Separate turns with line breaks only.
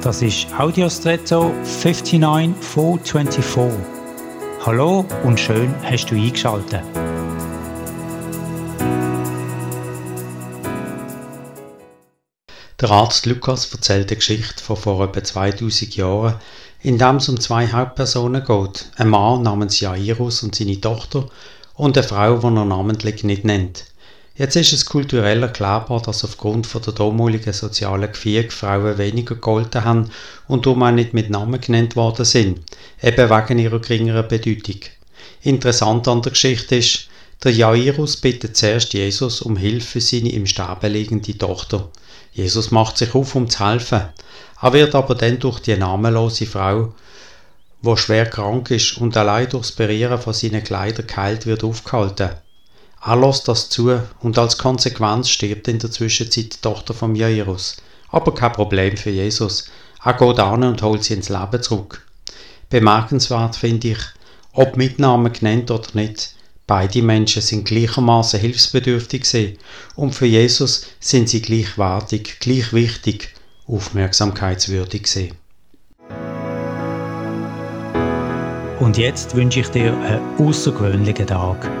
Das ist Audiostretto 59424. Hallo und schön hast du eingeschaltet.
Der Arzt Lukas erzählt die Geschichte von vor etwa 2000 Jahren, in dem es um zwei Hauptpersonen geht. Ein Mann namens Jairus und seine Tochter und eine Frau, die er namentlich nicht nennt. Jetzt ist es kulturell erklärbar, dass aufgrund von der damaligen sozialen Gefüge Frauen weniger gegolten haben und darum auch nicht mit Namen genannt worden sind, eben wegen ihrer geringeren Bedeutung. Interessant an der Geschichte ist, der Jairus bittet zuerst Jesus um Hilfe für seine im Sterben liegende Tochter. Jesus macht sich auf, um zu helfen. Er wird aber dann durch die namenlose Frau, wo schwer krank ist und allein durchs Berieren von seinen Kleidern geheilt wird, aufgehalten. Er lässt das zu und als Konsequenz stirbt in der Zwischenzeit die Tochter von Jairus. Aber kein Problem für Jesus. Er geht an und holt sie ins Leben zurück. Bemerkenswert finde ich, ob mit Namen genannt oder nicht, beide Menschen sind gleichermaßen hilfsbedürftig und für Jesus sind sie gleichwertig, gleich wichtig, aufmerksamkeitswürdig gewesen.
Und jetzt wünsche ich dir einen außergewöhnlichen Tag.